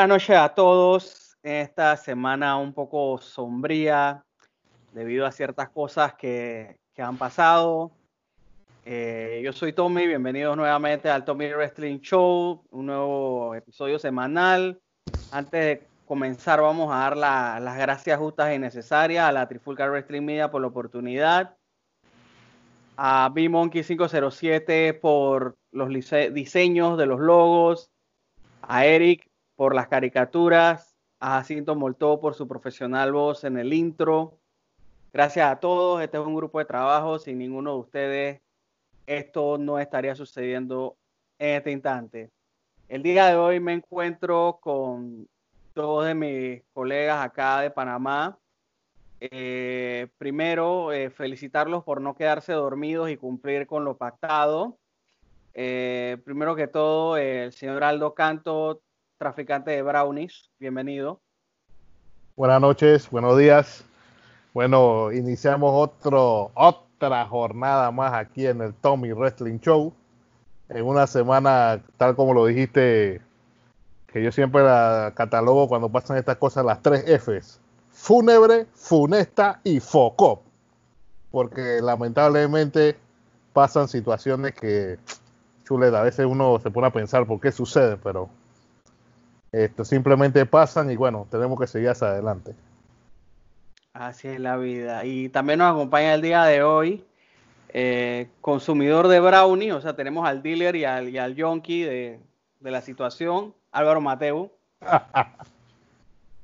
Buenas noches a todos. Esta semana un poco sombría debido a ciertas cosas que, que han pasado. Eh, yo soy Tommy, bienvenidos nuevamente al Tommy Wrestling Show, un nuevo episodio semanal. Antes de comenzar vamos a dar la- las gracias justas y necesarias a la Trifulca Wrestling Media por la oportunidad, a B-Monkey 507 por los diseños de los logos, a Eric por las caricaturas, a Jacinto Moltó por su profesional voz en el intro. Gracias a todos, este es un grupo de trabajo, sin ninguno de ustedes esto no estaría sucediendo en este instante. El día de hoy me encuentro con dos de mis colegas acá de Panamá. Eh, primero, eh, felicitarlos por no quedarse dormidos y cumplir con lo pactado. Eh, primero que todo, el señor Aldo Canto, traficante de brownies, bienvenido. Buenas noches, buenos días. Bueno, iniciamos otra jornada más aquí en el Tommy Wrestling Show. En una semana, tal como lo dijiste, que yo siempre la catalogo cuando pasan estas cosas, las tres Fs. Fúnebre, funesta y foco. Porque lamentablemente pasan situaciones que, chuleta, a veces uno se pone a pensar por qué sucede, pero esto simplemente pasan y bueno, tenemos que seguir hacia adelante. Así es la vida. Y también nos acompaña el día de hoy, eh, consumidor de brownie, o sea, tenemos al dealer y al, y al yonki de, de la situación, Álvaro Mateo.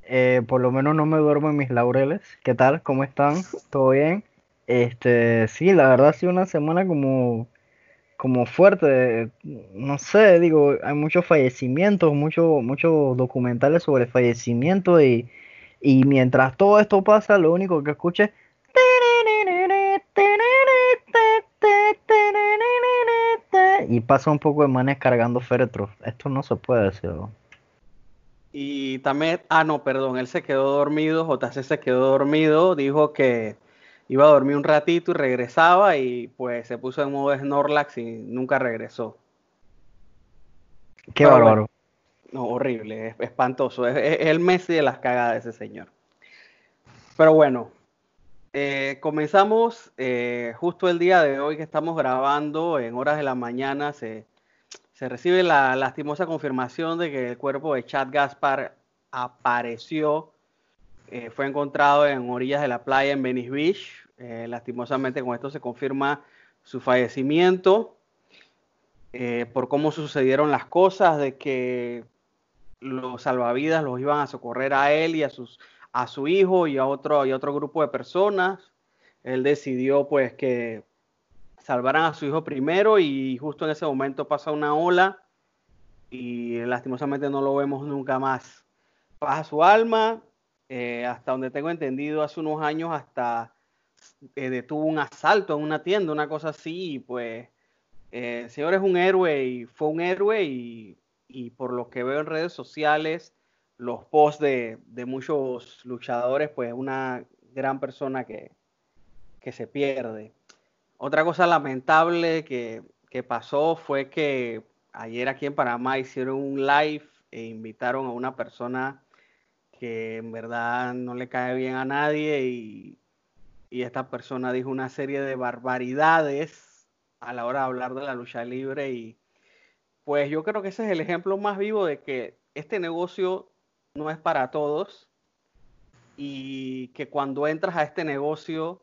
Eh, por lo menos no me duermo en mis laureles. ¿Qué tal? ¿Cómo están? ¿Todo bien? Este, sí, la verdad ha sido una semana como, como fuerte. No sé, digo, hay muchos fallecimientos, muchos, muchos documentales sobre fallecimientos y, y mientras todo esto pasa, lo único que escucho es y pasa un poco de manes cargando féretros. Esto no se puede decir. Y también, ah, no, perdón, él se quedó dormido, JC se quedó dormido, dijo que iba a dormir un ratito y regresaba y pues se puso en modo Snorlax y nunca regresó. Qué Pero bárbaro. No, horrible, es espantoso. Es, es el Messi de las cagadas ese señor. Pero bueno, eh, comenzamos eh, justo el día de hoy que estamos grabando en horas de la mañana. Se, se recibe la lastimosa confirmación de que el cuerpo de Chad Gaspar apareció. Eh, fue encontrado en orillas de la playa en Venice Beach. Eh, lastimosamente con esto se confirma su fallecimiento eh, por cómo sucedieron las cosas, de que los salvavidas los iban a socorrer a él y a, sus, a su hijo y a otro, y a otro grupo de personas. Él decidió pues que salvaran a su hijo primero y justo en ese momento pasa una ola y lastimosamente no lo vemos nunca más. Pasa su alma, eh, hasta donde tengo entendido, hace unos años hasta eh, detuvo un asalto en una tienda, una cosa así, pues eh, el señor es un héroe y fue un héroe y, y por lo que veo en redes sociales, los posts de, de muchos luchadores, pues una gran persona que, que se pierde. Otra cosa lamentable que, que pasó fue que ayer aquí en Panamá hicieron un live e invitaron a una persona que en verdad no le cae bien a nadie y, y esta persona dijo una serie de barbaridades a la hora de hablar de la lucha libre y pues yo creo que ese es el ejemplo más vivo de que este negocio no es para todos y que cuando entras a este negocio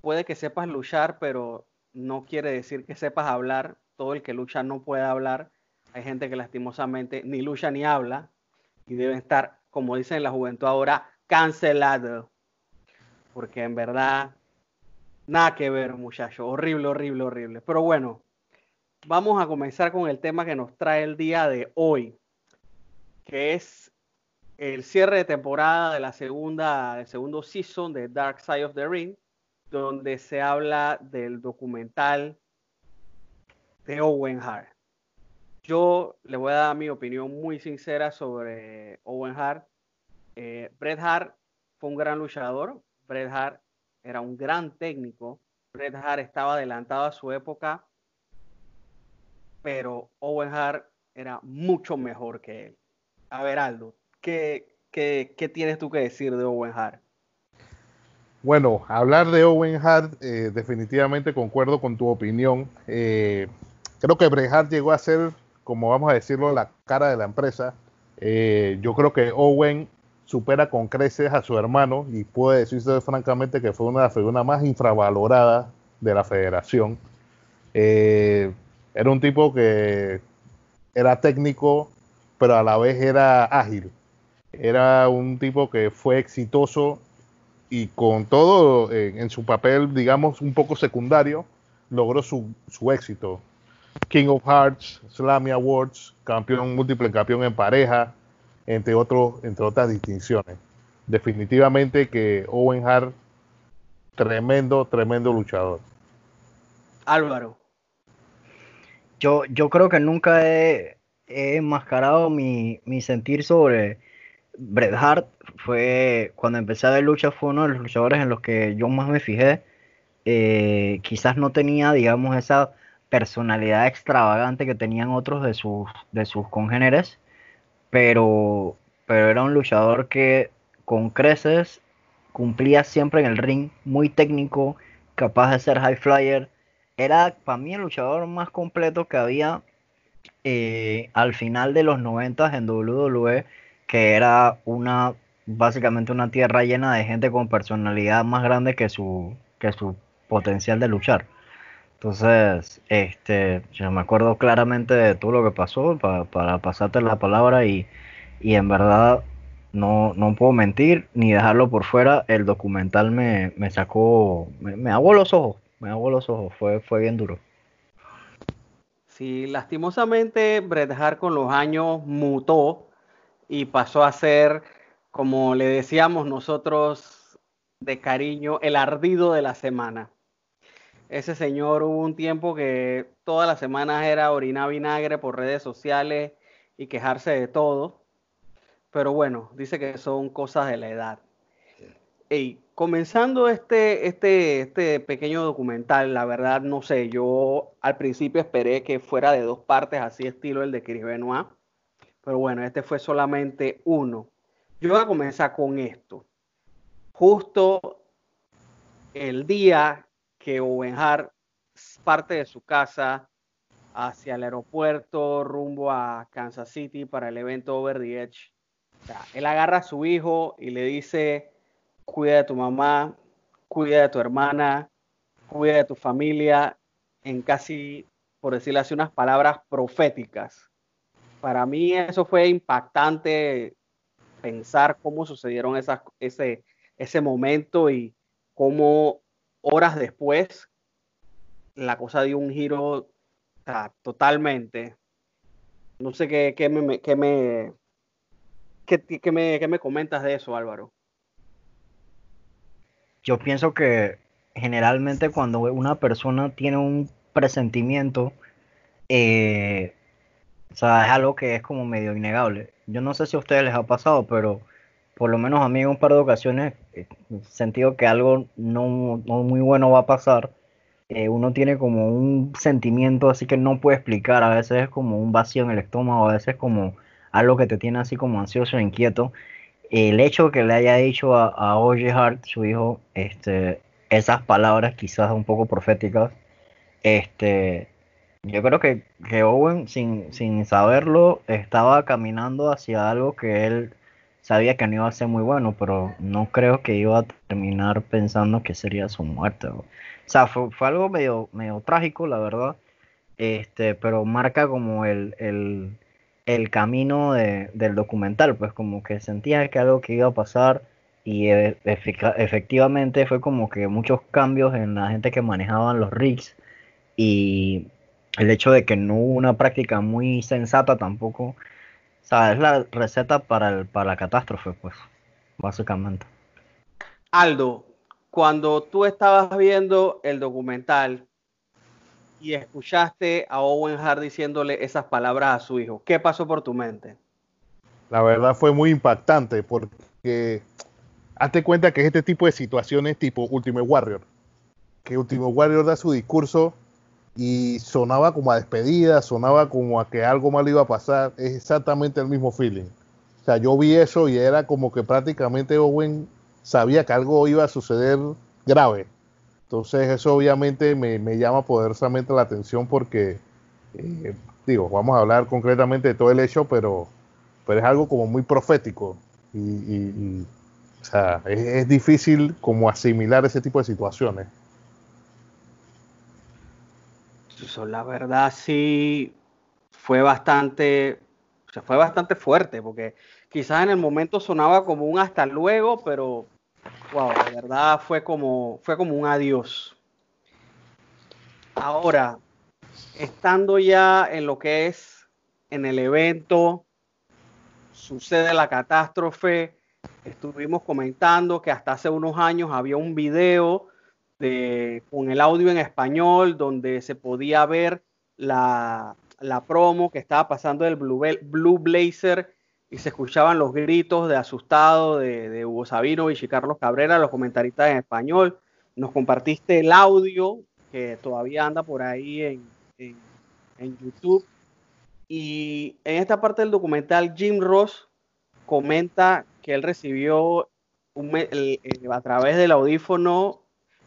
puede que sepas luchar, pero no quiere decir que sepas hablar. Todo el que lucha no puede hablar. hay gente que lastimosamente ni lucha ni habla y deben estar, como dicen en la juventud ahora, cancelado. Porque en verdad, nada que ver, muchachos. Horrible, horrible, horrible. Pero bueno, vamos a comenzar con el tema que nos trae el día de hoy, que es el cierre de temporada de la segunda, del segundo season de Dark Side of the Ring, donde se habla del documental de Owen Hart. Yo le voy a dar mi opinión muy sincera sobre Owen Hart. Eh, Bret Hart fue un gran luchador. Bret Hart era un gran técnico. Bret Hart estaba adelantado a su época. Pero Owen Hart era mucho mejor que él. A ver, Aldo, ¿qué, qué, tienes tú que decir de Owen Hart? Bueno, hablar de Owen Hart, eh, definitivamente concuerdo con tu opinión. Eh, creo que Bret Hart llegó a ser como vamos a decirlo, la cara de la empresa. Eh, yo creo que Owen supera con creces a su hermano y puede decirse francamente que fue una de las figuras más infravaloradas de la federación. Eh, era un tipo que era técnico, pero a la vez era ágil. Era un tipo que fue exitoso y con todo eh, en su papel, digamos, un poco secundario, logró su, su éxito. King of Hearts, Slammy Awards, campeón, múltiple campeón en pareja, entre, otros, entre otras distinciones. Definitivamente que Owen Hart, tremendo, tremendo luchador. Álvaro. Yo, yo creo que nunca he, enmascarado mi, sentir sobre Bret Hart. Fue cuando empecé a ver lucha, fue uno de los luchadores en los que yo más me fijé. Eh, quizás no tenía, digamos, esa personalidad extravagante que tenían otros de sus, de sus congéneres, pero, pero era un luchador que con creces cumplía siempre en el ring, muy técnico, capaz de ser high flyer. Era para mí el luchador más completo que había eh, al final de los 90 en WWE, que era una básicamente una tierra llena de gente con personalidad más grande que su, que su potencial de luchar. Entonces, este, yo me acuerdo claramente de todo lo que pasó para, pasarte la palabra y, en verdad no, no puedo mentir ni dejarlo por fuera. El documental me, sacó, me, me los ojos, me hago los ojos, fue, fue bien duro. Sí, lastimosamente Bret Hart con los años mutó y pasó a ser, como le decíamos nosotros de cariño, el ardido de la semana ese señor hubo un tiempo que todas las semanas era orinar vinagre por redes sociales y quejarse de todo. Pero bueno, dice que son cosas de la edad. Y comenzando este, este, este pequeño documental, la verdad no sé, yo al principio esperé que fuera de dos partes, así estilo el de Chris Benoit. Pero bueno, este fue solamente uno. Yo voy a comenzar con esto. Justo el día que Owen Hart parte de su casa hacia el aeropuerto rumbo a Kansas City para el evento Over the Edge. él agarra a su hijo y le dice, cuida de tu mamá, cuida de tu hermana, cuida de tu familia, en casi, por decirlo así, unas palabras proféticas. Para mí eso fue impactante pensar cómo sucedieron esas, ese, ese momento y cómo horas después, la cosa dio un giro totalmente. No sé qué, qué me, qué me, qué, me, qué me comentas de eso, Álvaro. Yo pienso que generalmente cuando una persona tiene un presentimiento, eh, o sea, es algo que es como medio innegable. Yo no sé si a ustedes les ha pasado, pero por lo menos a mí en un par de ocasiones sentido que algo no, muy bueno va a pasar. Eh, uno tiene como un sentimiento así que no puede explicar, a veces es como un vacío en el estómago, a veces como algo que te tiene así como ansioso e inquieto. El hecho que le haya dicho a, a Hart, su hijo, este, esas palabras quizás un poco proféticas, este, yo creo que, que Owen, sin, sin saberlo, estaba caminando hacia algo que él sabía que no iba a ser muy bueno, pero no creo que iba a terminar pensando que sería su muerte. O sea, fue, algo medio, medio trágico, la verdad. este, pero marca como el, el, el camino de, del documental, pues como que sentía que algo que iba a pasar y e- efectivamente fue como que muchos cambios en la gente que manejaban los rigs y el hecho de que no hubo una práctica muy sensata tampoco, o sea, es la receta para, el, para la catástrofe, pues, básicamente. Aldo, cuando tú estabas viendo el documental y escuchaste a Owen Hart diciéndole esas palabras a su hijo, ¿qué pasó por tu mente? La verdad fue muy impactante porque hazte cuenta que es este tipo de situaciones tipo Ultimate Warrior. Que Ultimate Warrior da su discurso y sonaba como a despedida, sonaba como a que algo mal iba a pasar. Es exactamente el mismo feeling. O sea, yo vi eso y era como que prácticamente Owen sabía que algo iba a suceder grave. Entonces eso obviamente me, me llama poderosamente la atención porque, eh, digo, vamos a hablar concretamente de todo el hecho, pero, pero es algo como muy profético. Y, y- o sea, es, es difícil como asimilar ese tipo de situaciones. La verdad sí fue bastante, o sea, fue bastante fuerte, porque quizás en el momento sonaba como un hasta luego, pero wow, de verdad fue como, fue como un adiós. Ahora, estando ya en lo que es en el evento, sucede la catástrofe, estuvimos comentando que hasta hace unos años había un video con el audio en español donde se podía ver la, la promo que estaba pasando del Blue, Blue Blazer y se escuchaban los gritos de asustado de, Hugo Sabinovich y Carlos Cabrera, los comentaristas en español. Nos compartiste el audio que todavía anda por ahí en, en- YouTube. Y en esta parte del documental, Jim Ross comenta que él recibió a través del audífono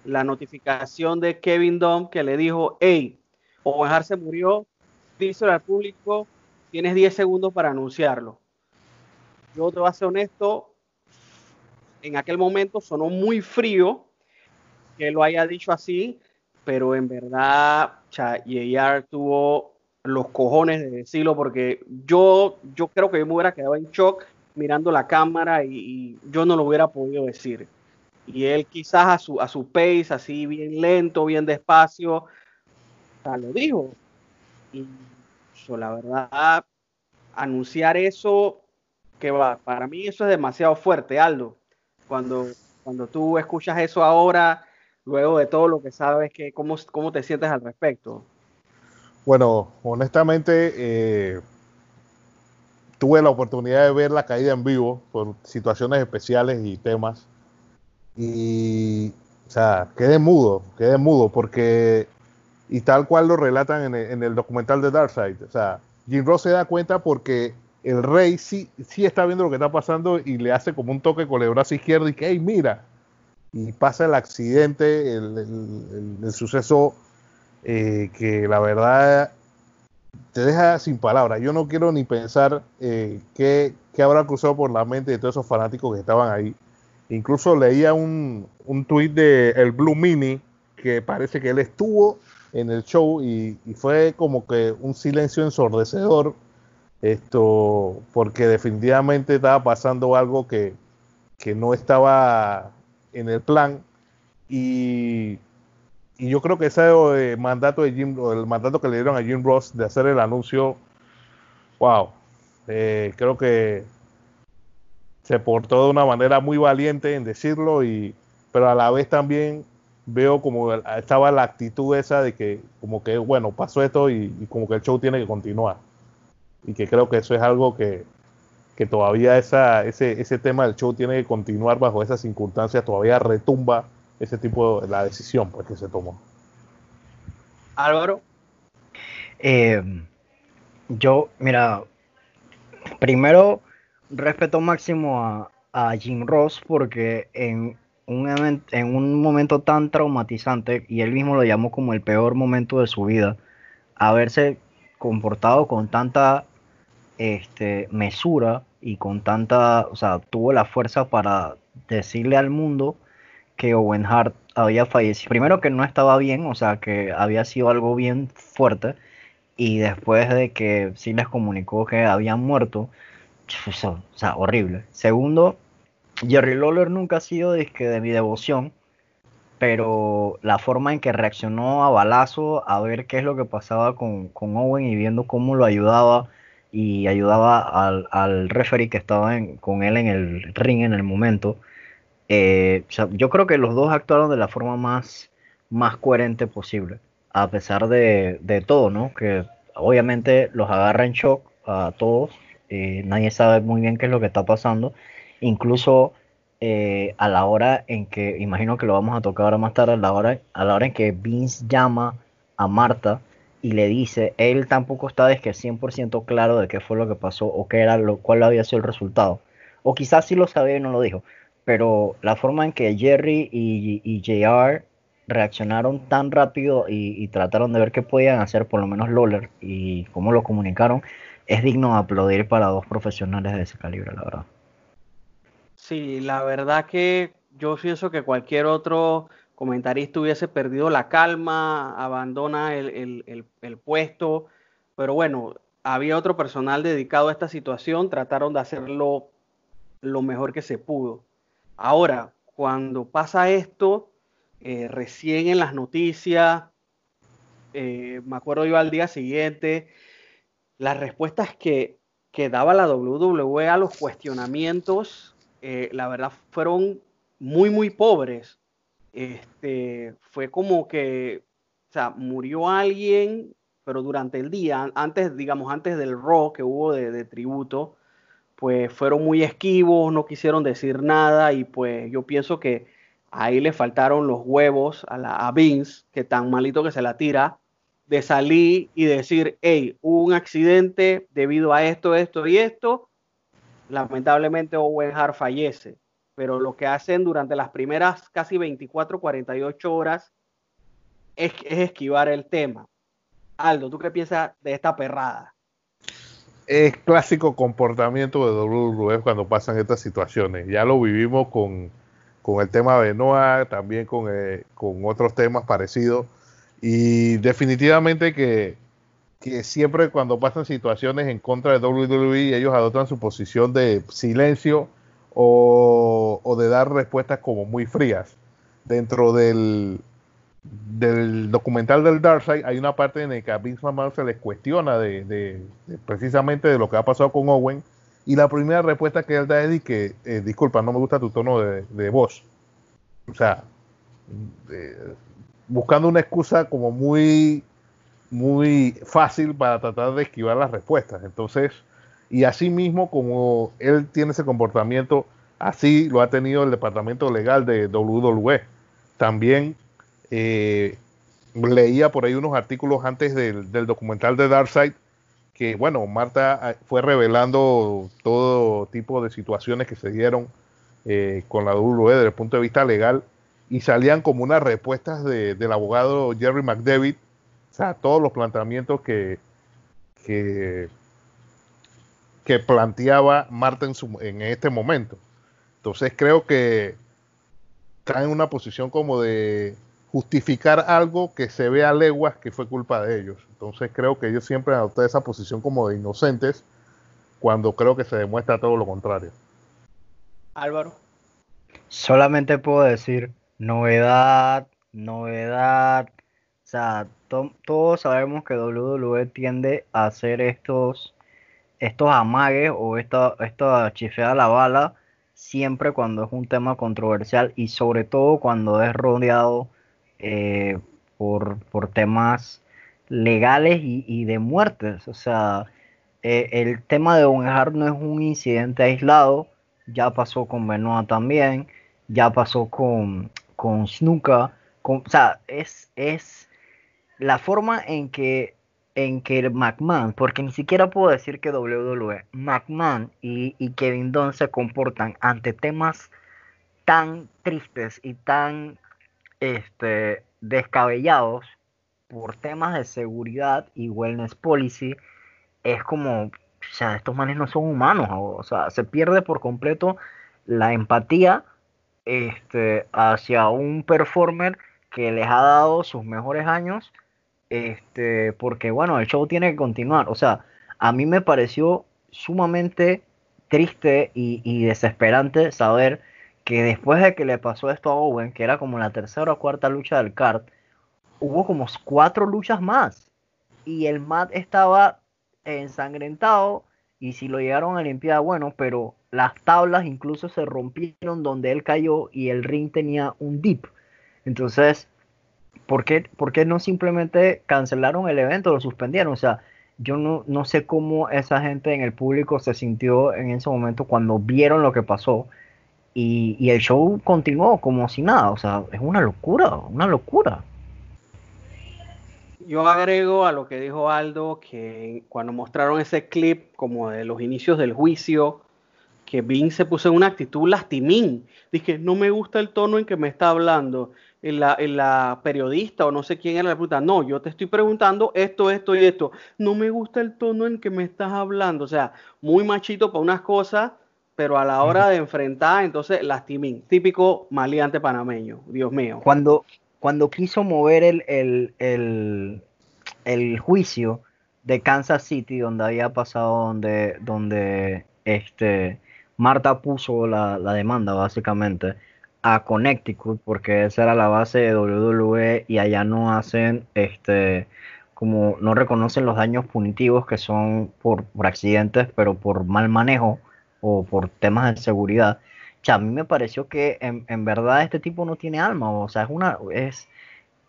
la notificación de Kevin Dunn que le dijo, hey, Owen Hart se murió, díselo al público, tienes 10 segundos para anunciarlo. Yo te voy a ser honesto, en aquel momento sonó muy frío que lo haya dicho así, pero en verdad tuvo los cojones de decirlo porque yo, yo creo que yo me hubiera quedado en shock mirando la cámara y yo no lo hubiera podido decir. Y él quizás a su, a su pace, así bien lento, bien despacio, o sea, lo dijo. Y so, la verdad, anunciar eso, que va, para mí eso es demasiado fuerte, Aldo. Cuando, cuando tú escuchas eso ahora, luego de todo lo que sabes, que, ¿cómo, cómo te sientes al respecto? Bueno, honestamente, eh, tuve la oportunidad de ver la caída en vivo por situaciones especiales y temas. Y, o sea, quedé mudo, quedé mudo, porque, y tal cual lo relatan en el, en el documental de Darkseid, o sea, Jim Ross se da cuenta porque el rey sí, sí está viendo lo que está pasando y le hace como un toque con el brazo izquierdo y que, hey, mira, y pasa el accidente, el, el- suceso eh, que la verdad te deja sin palabras. Yo no quiero ni pensar eh, qué, qué habrá cruzado por la mente de todos esos fanáticos que estaban ahí. Incluso leía un, un tuit de el Blue Mini que parece que él estuvo en el show y, fue como que un silencio ensordecedor esto porque definitivamente estaba pasando algo que, que no estaba en el plan. Y, y yo creo que ese eh, mandato de Jim, el mandato que le dieron a Jim Ross de hacer el anuncio, wow, eh, creo que se portó de una manera muy valiente en decirlo y pero a la vez también veo como estaba la actitud esa de que como que bueno pasó esto y, y como que el show tiene que continuar y que creo que eso es algo que, que todavía esa, ese, ese tema del show tiene que continuar bajo esas circunstancias, todavía retumba ese tipo de la decisión pues, que se tomó. Álvaro, Eh, yo, mira, primero respeto máximo a, a Jim Ross porque en un, en un momento tan traumatizante, y él mismo lo llamó como el peor momento de su vida, haberse comportado con tanta este, mesura y con tanta, o sea, tuvo la fuerza para decirle al mundo que Owen Hart había fallecido. Primero que no estaba bien, o sea, que había sido algo bien fuerte. y después de que sí les comunicó que habían muerto, o sea, horrible. Segundo, Jerry Lawler nunca ha sido de mi devoción, pero la forma en que reaccionó a balazo, a ver qué es lo que pasaba con, Owen y viendo cómo lo ayudaba y ayudaba al, al referee que estaba con él en el ring en el momento. Eh, yo creo que los dos actuaron de la forma más, más coherente posible, a pesar de, de todo, ¿no? Que obviamente los agarra en shock a todos, eh, nadie sabe muy bien qué es lo que está pasando, incluso eh, a la hora en que, imagino que lo vamos a tocar ahora más tarde, a la hora, a la hora en que Vince llama a Marta y le dice, él tampoco está de que 100% claro de qué fue lo que pasó o qué era lo cuál había sido el resultado. O quizás sí lo sabía y no lo dijo, pero la forma en que Jerry y, y JR reaccionaron tan rápido y, trataron de ver qué podían hacer, por lo menos Loller, y cómo lo comunicaron, es digno de aplaudir para dos profesionales de ese calibre, la verdad. Sí, la verdad que yo pienso que cualquier otro comentarista hubiese perdido la calma, abandona el, puesto, pero bueno, había otro personal dedicado a esta situación, trataron de hacerlo lo mejor que se pudo. Ahora, cuando pasa esto, eh, recién en las noticias, eh, me acuerdo yo al día siguiente, las respuestas que, daba la WWE a los cuestionamientos eh, la verdad fueron muy, muy pobres. Este, fue como que, o sea, murió alguien, pero durante el día, antes, digamos, antes del rock que hubo de, tributo, pues fueron muy esquivos, no quisieron decir nada y pues yo pienso que ahí le faltaron los huevos a, la, Vince, que tan malito que se la tira, de salir y decir, hey, hubo un accidente debido a esto, esto y esto, lamentablemente Owen Hart fallece, pero lo que hacen durante las primeras casi 24, 48 horas es, esquivar el tema. Aldo, ¿tú qué piensas de esta perrada? Es clásico comportamiento de WWE cuando pasan estas situaciones. Ya lo vivimos con, el tema de Noah, también con, eh, con otros temas parecidos. Y definitivamente que que siempre cuando pasan situaciones en contra de WWE, ellos adoptan su posición de silencio o, de dar respuestas como muy frías. Dentro del, del documental del Darkseid hay una parte en la que a Vince McMahon se les cuestiona de, precisamente de lo que ha pasado con Owen y la primera respuesta que él da es que, eh, disculpa, no me gusta tu tono de, voz. O sea, buscando una excusa como muy muy fácil para tratar de esquivar las respuestas. Entonces, y así mismo como él tiene ese comportamiento, así lo ha tenido el departamento legal de WWE. También eh, leía por ahí unos artículos antes del, documental de Darkseid que, bueno, Marta ah, fue revelando todo tipo de situaciones que se dieron eh, con la WWE desde el punto de vista legal y salían como unas respuestas del abogado Jerry McDevitt o sea, todos los planteamientos que, que, planteaba Marta en, este momento. Entonces creo que está en una posición como de justificar algo que se ve a leguas que fue culpa de ellos. Entonces creo que ellos siempre han esa posición como de inocentes cuando creo que se demuestra todo lo contrario. Álvaro. Solamente puedo decir novedad, novedad. O sea, todos sabemos que WWE tiende a hacer estos, estos amagues o esta, esta chifeada a la bala siempre cuando es un tema controversial y sobre todo cuando es rodeado eh, por, por, temas legales y, de muertes. O sea, eh, el tema de Owen no es un incidente aislado, ya pasó con Benoit también, ya pasó con, con Snuka, o sea, es, es la forma en que en que McMahon, porque ni siquiera puedo decir que WWE, McMahon y, Kevin Dunn se comportan ante temas tan tristes y tan este, descabellados por temas de seguridad y wellness policy, es como, o sea, estos manes no son humanos, o sea, se pierde por completo la empatía este, hacia un performer que les ha dado sus mejores años este, porque bueno, el show tiene que continuar. O sea, a mí me pareció sumamente triste y, desesperante saber que después de que le pasó esto a Owen, que era como la tercera o cuarta lucha del card, hubo como cuatro luchas más. Y el mat estaba ensangrentado. Y si lo llegaron a limpiar, bueno, pero las tablas incluso se rompieron donde él cayó y el ring tenía un dip. Entonces, ¿por qué, por qué no simplemente cancelaron el evento, lo suspendieron? O sea, yo no, no sé cómo esa gente en el público se sintió en ese momento cuando vieron lo que pasó. Y, el show continuó como si nada. O sea, es una locura, una locura. Yo agrego a lo que dijo Aldo que cuando mostraron ese clip como de los inicios del juicio, que Vince se puso en una actitud lastimín. Dije, no me gusta el tono en que me está hablando la, la periodista o no sé quién era la pregunta. No, yo te estoy preguntando esto, esto y esto. No me gusta el tono en que me estás hablando. O sea, muy machito para unas cosas, pero a la hora de enfrentar, entonces lastimín. Típico maleante panameño, Dios mío. Cuando, cuando quiso mover el, el, el, el juicio de Kansas City, donde había pasado, donde, donde este, Marta puso la, la demanda, básicamente a Connecticut porque esa era la base de WWE y allá no hacen este como no reconocen los daños punitivos que son por, accidentes pero por mal manejo o por temas de seguridad o a mí me pareció que en, verdad este tipo no tiene alma o sea es una es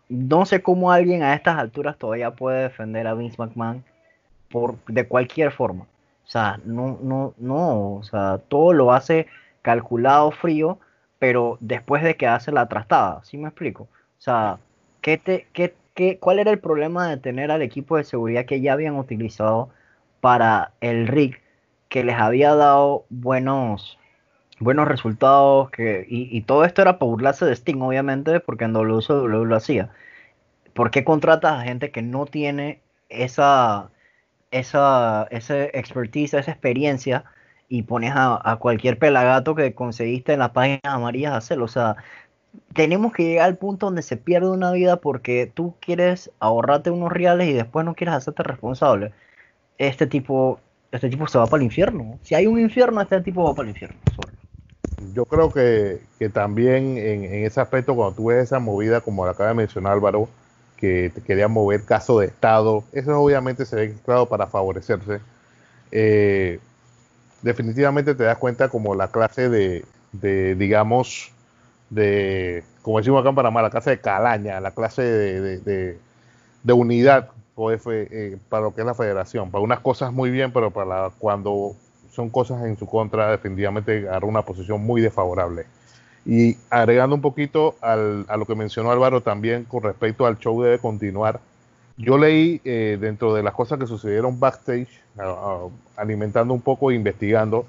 no sé cómo alguien a estas alturas todavía puede defender a Vince McMahon por de cualquier forma o sea no no no o sea todo lo hace calculado frío pero después de que hace la trastada, ¿sí me explico? O sea, ¿qué te, qué, qué, ¿cuál era el problema de tener al equipo de seguridad que ya habían utilizado para el rig, que les había dado buenos, buenos resultados, que, y, todo esto era para burlarse de Sting, obviamente, porque en WCW lo hacía. ¿Por qué contratas a gente que no tiene esa, esa, esa expertise, esa experiencia y pones a, cualquier pelagato que conseguiste en las páginas amarillas a hacerlo. O sea, tenemos que llegar al punto donde se pierde una vida porque tú quieres ahorrarte unos reales y después no quieres hacerte responsable. Este tipo, este tipo se va para el infierno. Si hay un infierno, este tipo va para el infierno. Yo creo que, también en, ese aspecto, cuando tú ves esa movida, como la acaba de mencionar Álvaro, que te quería mover caso de Estado, eso obviamente se ve claro para favorecerse. Eh, definitivamente te das cuenta como la clase de, digamos, de, como decimos acá en Panamá, la clase de calaña, la clase de, de, unidad eh, para lo que es la federación. Para unas cosas muy bien, pero para cuando son cosas en su contra, definitivamente agarra una posición muy desfavorable. Y agregando un poquito al, a lo que mencionó Álvaro también con respecto al show debe continuar, yo leí eh, dentro de las cosas que sucedieron backstage, alimentando un poco e investigando,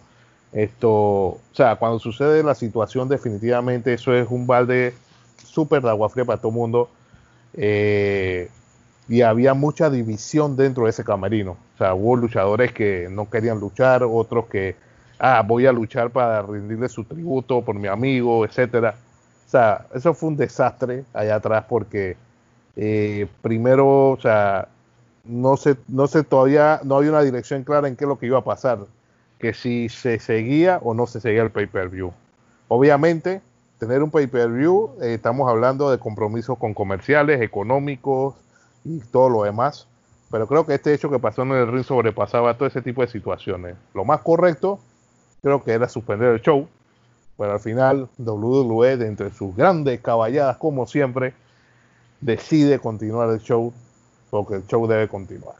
esto, o sea, cuando sucede la situación, definitivamente eso es un balde súper de agua fría para todo el mundo. Eh, y había mucha división dentro de ese camerino. O sea, hubo luchadores que no querían luchar, otros que, ah, voy a luchar para rendirle su tributo por mi amigo, etcétera. O sea, eso fue un desastre allá atrás porque eh, primero, o sea, no sé, no sé todavía, no había una dirección clara en qué es lo que iba a pasar, que si se seguía o no se seguía el pay-per-view. Obviamente, tener un pay-per-view, eh, estamos hablando de compromisos con comerciales, económicos y todo lo demás, pero creo que este hecho que pasó en el ring sobrepasaba todo ese tipo de situaciones. Lo más correcto, creo que era suspender el show, pero al final WWE, de entre sus grandes caballadas como siempre, decide continuar el show, porque el show debe continuar.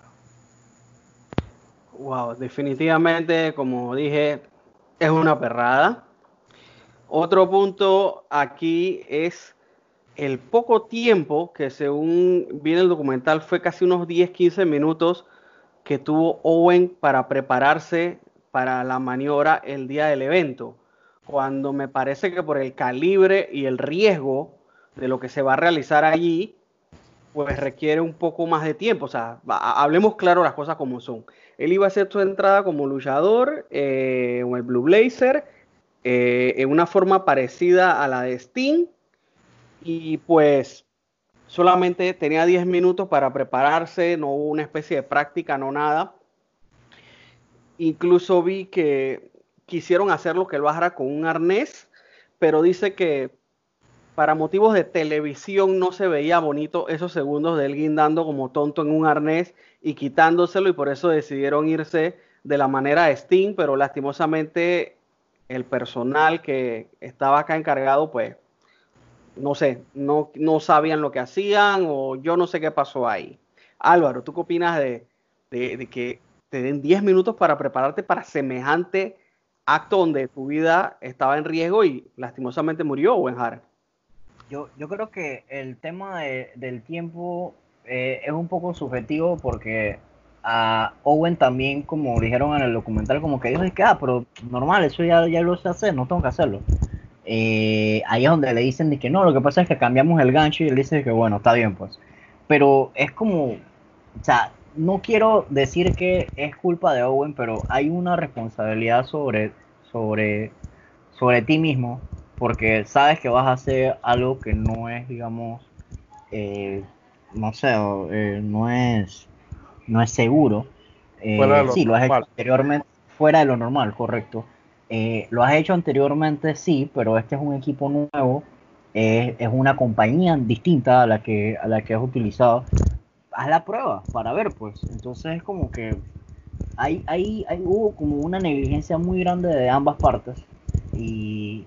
Wow, definitivamente, como dije, es una perrada. Otro punto aquí es el poco tiempo que según viene el documental fue casi unos 10-15 minutos que tuvo Owen para prepararse para la maniobra el día del evento, cuando me parece que por el calibre y el riesgo de lo que se va a realizar allí, pues requiere un poco más de tiempo. O sea, hablemos claro las cosas como son. Él iba a hacer su entrada como luchador eh, el Blue Blazer, eh, en una forma parecida a la de Sting. Y pues solamente tenía 10 minutos para prepararse, no hubo una especie de práctica, no nada. Incluso vi que quisieron hacerlo que lo bajara con un arnés, pero dice que para motivos de televisión no se veía bonito esos segundos de él guindando como tonto en un arnés y quitándoselo y por eso decidieron irse de la manera de Sting, pero lastimosamente el personal que estaba acá encargado, pues, no sé, no, no sabían lo que hacían o yo no sé qué pasó ahí. Álvaro, ¿tú qué opinas de, de que te den 10 minutos para prepararte para semejante acto donde tu vida estaba en riesgo y lastimosamente murió Owen yo, yo creo que el tema del tiempo eh, es un poco subjetivo porque a Owen también, como dijeron en el documental, como que dijo, que, ah, pero normal, eso ya, ya lo sé hacer, no tengo que hacerlo. Eh, ahí es donde le dicen de que no, lo que pasa es que cambiamos el gancho y él dice que bueno, está bien pues. Pero es como, o sea, no quiero decir que es culpa de Owen, pero hay una responsabilidad sobre, sobre, sobre ti mismo porque sabes que vas a hacer algo que no es, digamos, eh, no sé, eh, no es no es seguro. Eh, sí, lo has hecho anteriormente, fuera de lo normal, correcto. Lo has hecho anteriormente, sí, pero este es un equipo nuevo, es una compañía distinta a la que a la que has utilizado. Haz la prueba para ver, pues. Entonces es como que hay, hay, hay hubo como una negligencia muy grande de ambas partes y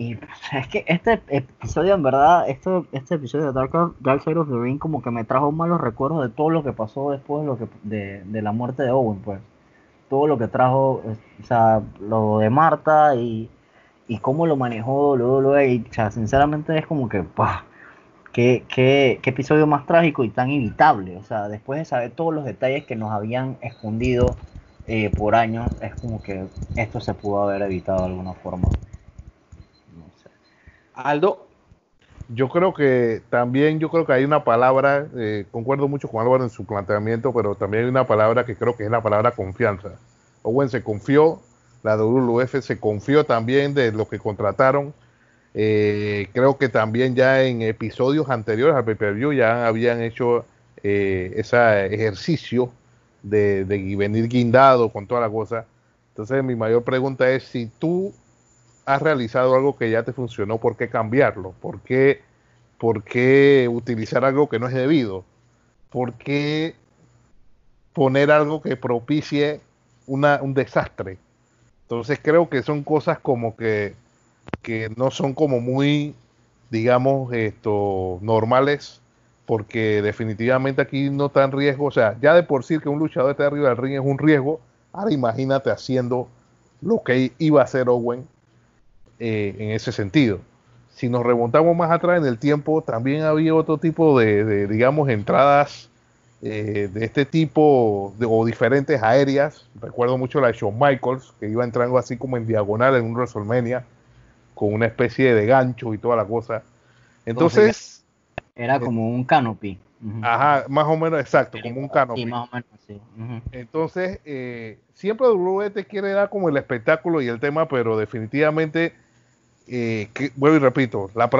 y es que este episodio, en verdad, esto, este episodio de Dark, Dark Side of the Ring como que me trajo malos recuerdos de todo lo que pasó después de, lo que, de, la muerte de Owen, pues. Todo lo que trajo, o sea, lo de Marta y, y cómo lo manejó y, o sea, sinceramente es como que, ¡pah! Qué, qué, qué episodio más trágico y tan evitable. O sea, después de saber todos los detalles que nos habían escondido eh, por años, es como que esto se pudo haber evitado de alguna forma. Aldo. Yo creo que también, yo creo que hay una palabra, eh, concuerdo mucho con Álvaro en su planteamiento, pero también hay una palabra que creo que es la palabra confianza. Owen se confió, la WWF se confió también de lo que contrataron. Eh, creo que también ya en episodios anteriores al pay-per-view ya habían hecho eh, ese ejercicio de, de venir guindado con toda la cosa. Entonces mi mayor pregunta es si tú has realizado algo que ya te funcionó, ¿por qué cambiarlo? ¿Por qué, por qué utilizar algo que no es debido? ¿Por qué poner algo que propicie un desastre? Entonces creo que son cosas como que, que no son como muy, digamos, esto, normales, porque definitivamente aquí no está riesgo, o sea, ya de por sí que un luchador esté arriba del ring es un riesgo, ahora imagínate haciendo lo que iba a hacer Owen eh, en ese sentido. Si nos remontamos más atrás en el tiempo, también había otro tipo de, digamos, entradas eh, de este tipo de, o diferentes aéreas. Recuerdo mucho la de Shawn Michaels, que iba entrando así como en diagonal en un WrestleMania, con una especie de gancho y toda la cosa. Entonces... Era eh, como un canopy. Ajá, más o menos exacto, como un canopy. Sí, más o menos. Entonces, siempre WWE te quiere dar como el espectáculo y el tema, pero definitivamente eh, vuelvo y repito, la,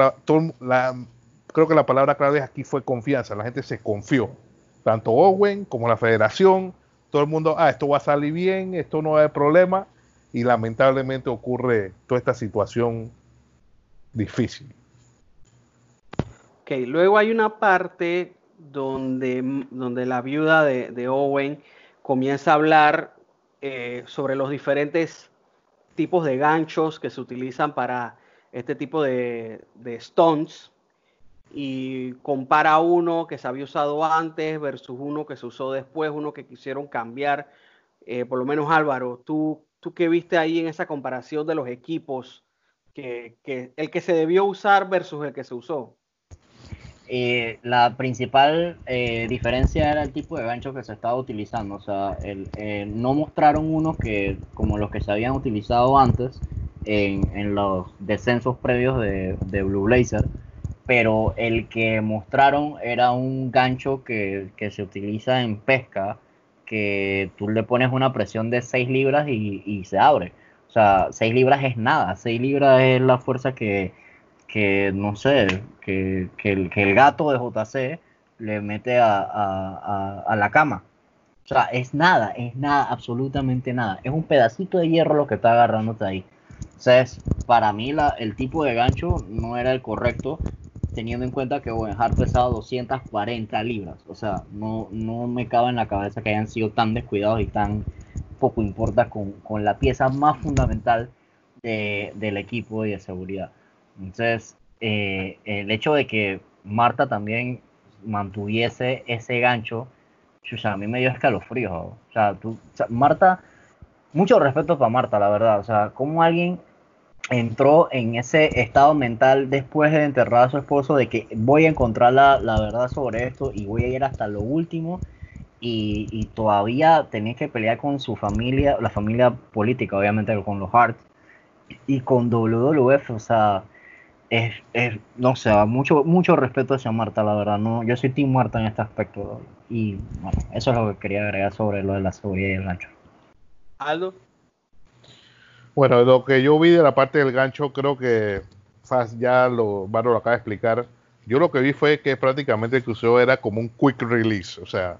creo que la palabra clave aquí fue confianza, la gente se confió, tanto Owen como la federación, todo el mundo, ah, esto va a salir bien, esto no va a haber problema, y lamentablemente ocurre toda esta situación difícil. Ok, luego hay una parte donde, donde la viuda de, Owen comienza a hablar eh, sobre los diferentes tipos de ganchos que se utilizan para este tipo de, de stones y compara uno que se había usado antes versus uno que se usó después, uno que quisieron cambiar. Eh, por lo menos Álvaro, ¿tú, ¿tú qué viste ahí en esa comparación de los equipos? Que, que el que se debió usar versus el que se usó. Eh, la principal eh, diferencia era el tipo de gancho que se estaba utilizando. O sea, el, no mostraron unos que, como los que se habían utilizado antes, en, los descensos previos de, Blue Blazer, pero el que mostraron era un gancho que, se utiliza en pesca, que tú le pones una presión de 6 libras y, se abre. O sea, 6 libras es nada, 6 libras es la fuerza que, que no sé, que, que el gato de JC le mete a, a, la cama. O sea, es nada, es nada, absolutamente nada. Es un pedacito de hierro lo que está agarrándote ahí. Entonces, para mí el tipo de gancho no era el correcto, teniendo en cuenta que Owen pesaba 240 libras. O sea, no, no me cabe en la cabeza que hayan sido tan descuidados y tan poco importa con, con la pieza más fundamental de, del equipo y de seguridad. Entonces, eh, el hecho de que Marta también mantuviese ese gancho, a mí me dio escalofrío. O sea, tú, Marta, mucho respeto para Marta, la verdad. O sea, como alguien entró en ese estado mental después de enterrar a su esposo de que voy a encontrar la, la verdad sobre esto y voy a ir hasta lo último y, y, todavía tenía que pelear con su familia, la familia política, obviamente con los Hart y con WWF, o sea, es, es, no sé, mucho, mucho respeto hacia Marta, la verdad. No, yo soy Team Marta en este aspecto. Y bueno, eso es lo que quería agregar sobre lo de la seguridad y el gancho. Aldo. Bueno, lo que yo vi de la parte del gancho, creo que ya lo, Barro lo acaba de explicar. Yo lo que vi fue que prácticamente el crucero era como un quick release. O sea,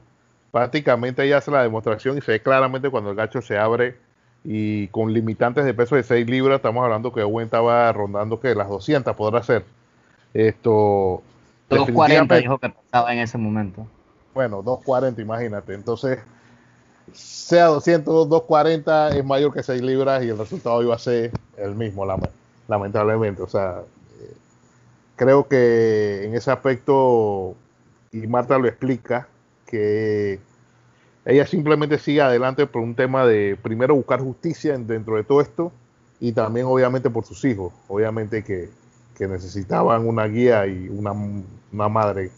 prácticamente ella hace la demostración y se ve claramente cuando el gancho se abre y con limitantes de peso de 6 libras, estamos hablando que Owen estaba rondando que las 200 podrá ser. Esto. 240 dijo que pasaba en ese momento. Bueno, 240, imagínate. Entonces, sea 200, 240 es mayor que 6 libras y el resultado iba a ser el mismo, lamentablemente. O sea, eh, creo que en ese aspecto, y Marta lo explica, que ella simplemente sigue adelante por un tema de primero buscar justicia dentro de todo esto y también obviamente por sus hijos, obviamente que, necesitaban una guía y una, madre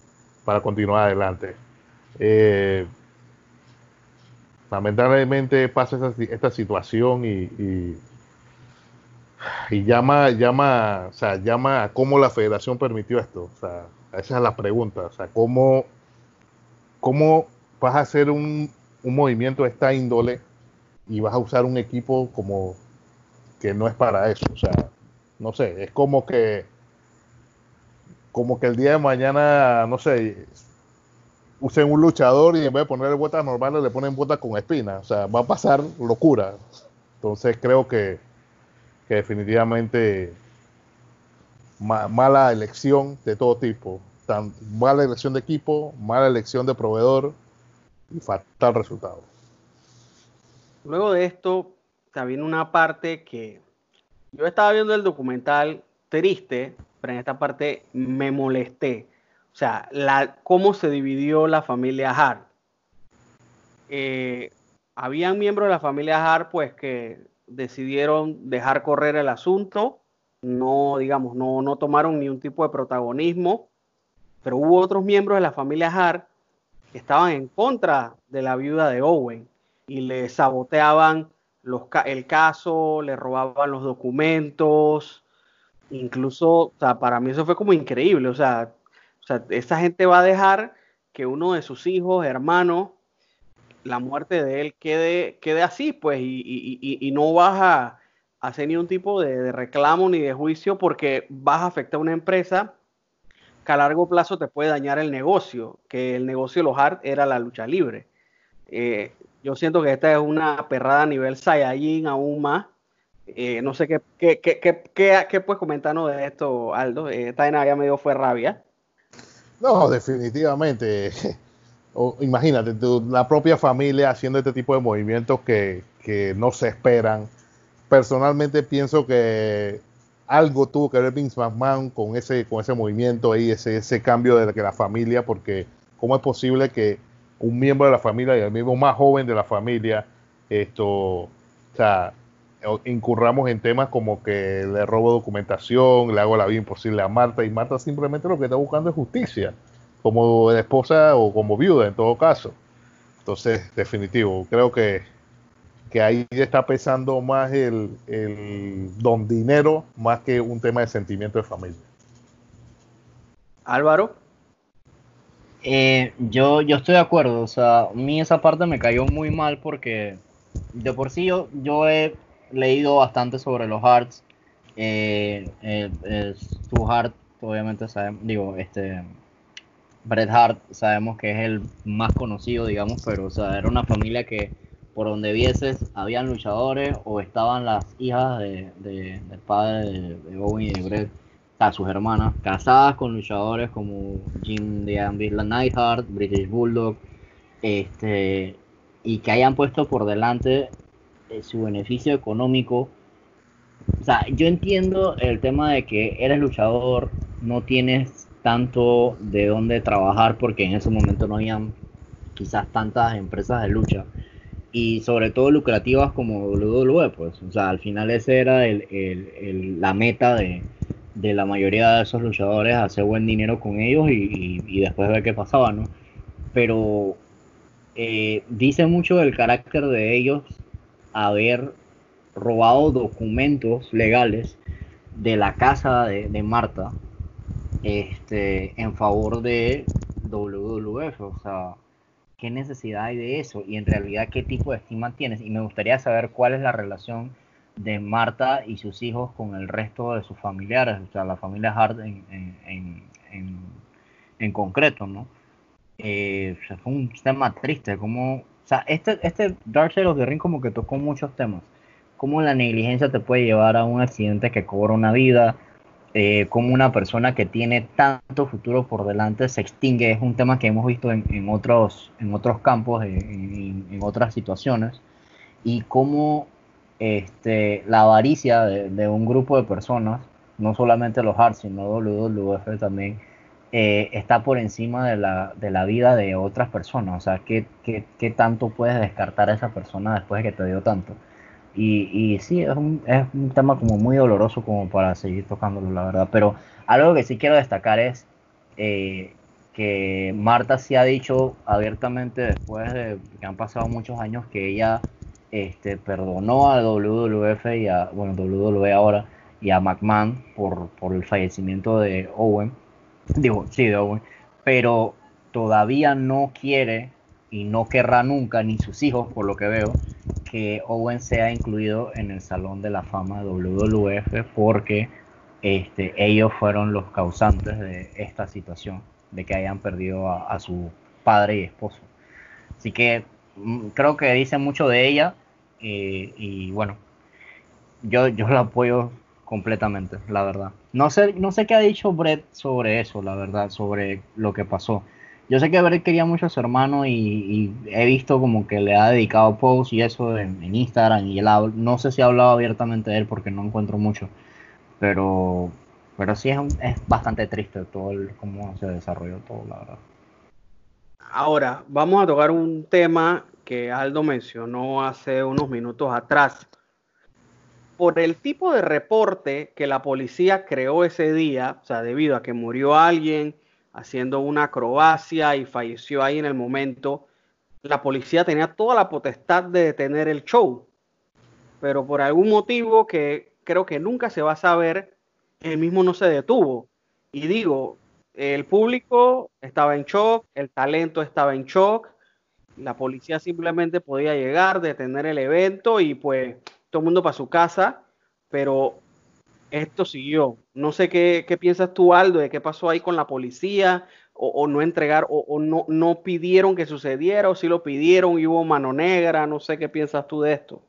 para continuar adelante. Eh, lamentablemente pasa esta situación y, llama, llama, o sea, llama a cómo la federación permitió esto. O sea, esa es la pregunta. O sea, cómo, cómo vas a hacer un, movimiento de esta índole y vas a usar un equipo como que no es para eso. O sea, no sé, es como que como que el día de mañana, no sé, usen un luchador y en vez de ponerle botas normales le ponen botas con espinas. O sea, va a pasar locura. Entonces creo que, que definitivamente mala elección de todo tipo. Tan mala elección de equipo, mala elección de proveedor y fatal resultado. Luego de esto, también una parte que yo estaba viendo el documental triste, pero en esta parte me molesté. O sea, la, cómo se dividió la familia Hart. Eh, habían miembros de la familia Hart, pues, que decidieron dejar correr el asunto, no, digamos, no, no tomaron ni un tipo de protagonismo, pero hubo otros miembros de la familia Hart estaban en contra de la viuda de Owen y le saboteaban los, el caso, le robaban los documentos, incluso, o sea, para mí eso fue como increíble, o sea, o sea, esa gente va a dejar que uno de sus hijos, hermanos, la muerte de él quede, quede así, pues, y, no vas a hacer ni un tipo de, reclamo ni de juicio porque vas a afectar a una empresa que a largo plazo te puede dañar el negocio, que el negocio de los Hart era la lucha libre. Eh, yo siento que esta es una perrada a nivel Saiyajin aún más. Eh, no sé qué, qué, qué, qué, qué puedes comentarnos de esto, Aldo. Eh, esta ya me dio fue rabia. No, definitivamente. imagínate, la propia familia haciendo este tipo de movimientos que, que no se esperan. Personalmente pienso que algo tuvo que ver Vince con ese, con ese movimiento ahí, ese, ese cambio de la, la familia, porque ¿cómo es posible que un miembro de la familia y el miembro más joven de la familia, esto, o sea, incurramos en temas como que le robo documentación, le hago la vida imposible a Marta y Marta simplemente lo que está buscando es justicia, como esposa o como viuda en todo caso. Entonces, definitivo, creo que que ahí está pesando más el, don dinero más que un tema de sentimiento de familia. Álvaro. Eh, yo, yo estoy de acuerdo, o sea, a mí esa parte me cayó muy mal porque de por sí yo, he leído bastante sobre los Hearts eh, eh, Stu Hart, obviamente sabemos, digo, este, Bret Hart, sabemos que es el más conocido, digamos, pero o sea, era una familia que por donde vieses habían luchadores o estaban las hijas de, del padre de, Owen y de Bret, a sus hermanas, casadas con luchadores como Jim de Ambilla Nightheart, British Bulldog, este, y que hayan puesto por delante su beneficio económico. O sea, yo entiendo el tema de que eres luchador, no tienes tanto de dónde trabajar porque en ese momento no habían quizás tantas empresas de lucha y sobre todo lucrativas como WWE, pues, o sea, al final ese era el, la meta de, la mayoría de esos luchadores, hacer buen dinero con ellos y, después ver qué pasaba, ¿no? Pero eh, dice mucho del carácter de ellos haber robado documentos legales de la casa de, Marta este, en favor de WWF, o sea, qué necesidad hay de eso y en realidad qué tipo de estima tienes. Y me gustaría saber cuál es la relación de Marta y sus hijos con el resto de sus familiares, o sea, la familia Hart en, en, concreto, ¿no? Eh, fue un tema triste, como, o sea, este, este Dark Side of the Ring como que tocó muchos temas, cómo la negligencia te puede llevar a un accidente que cobra una vida, eh, como una persona que tiene tanto futuro por delante se extingue. Es un tema que hemos visto en, otros, en otros campos, en, otras situaciones, y cómo este, la avaricia de, un grupo de personas, no solamente los Hart, sino WWF también, eh, está por encima de la, de la, vida de otras personas. O sea, ¿qué, ¿qué, qué, tanto puedes descartar a esa persona después de que te dio tanto? Y, y sí, es un, es un tema como muy doloroso como para seguir tocándolo, la verdad. Pero algo que sí quiero destacar es eh, que Marta sí ha dicho abiertamente después de que han pasado muchos años que ella este, perdonó a WWF y a, bueno, WWE ahora y a McMahon por, por el fallecimiento de Owen. Digo, sí, de Owen. Pero todavía no quiere y no querrá nunca, ni sus hijos, por lo que veo, que Owen sea incluido en el Salón de la Fama de WWF porque este, ellos fueron los causantes de esta situación, de que hayan perdido a, su padre y esposo. Así que mm, creo que dice mucho de ella eh, y bueno, yo, yo la apoyo completamente, la verdad. No sé, no sé qué ha dicho Brett sobre eso, la verdad, sobre lo que pasó. Yo sé que Brett quería mucho a su hermano y, he visto como que le ha dedicado posts y eso en, Instagram y él no sé si ha hablado abiertamente de él porque no encuentro mucho, pero pero sí es, es bastante triste todo el, cómo se desarrolló todo, la verdad. Ahora, vamos a tocar un tema que Aldo mencionó hace unos minutos atrás. Por el tipo de reporte que la policía creó ese día, o sea, debido a que murió alguien haciendo una acrobacia y falleció ahí en el momento. La policía tenía toda la potestad de detener el show, pero por algún motivo que creo que nunca se va a saber, el mismo no se detuvo. Y digo, el público estaba en shock, el talento estaba en shock, la policía simplemente podía llegar, detener el evento y pues todo el mundo para su casa, pero esto siguió. No sé qué, piensas tú, Aldo, de qué pasó ahí con la policía, o, no entregar, o, no, no pidieron que sucediera, o si lo pidieron y hubo mano negra, no sé qué piensas tú de esto.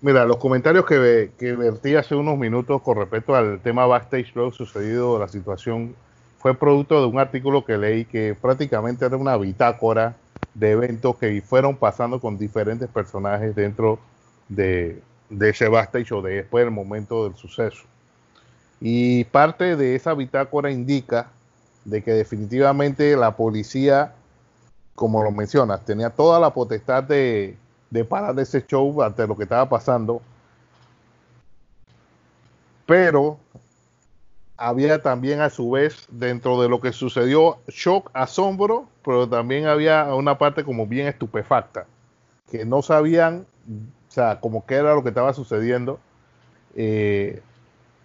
Mira, los comentarios que, que vertí hace unos minutos con respecto al tema Backstage Show sucedido, la situación, fue producto de un artículo que leí que prácticamente era una bitácora de eventos que fueron pasando con diferentes personajes dentro de, de ese backstage o de después del momento del suceso. Y parte de esa bitácora indica de que definitivamente la policía, como lo mencionas, tenía toda la potestad de, de parar ese show ante lo que estaba pasando, pero había también a su vez dentro de lo que sucedió shock, asombro, pero también había una parte como bien estupefacta, que no sabían o sea, como que era lo que estaba sucediendo. Eh,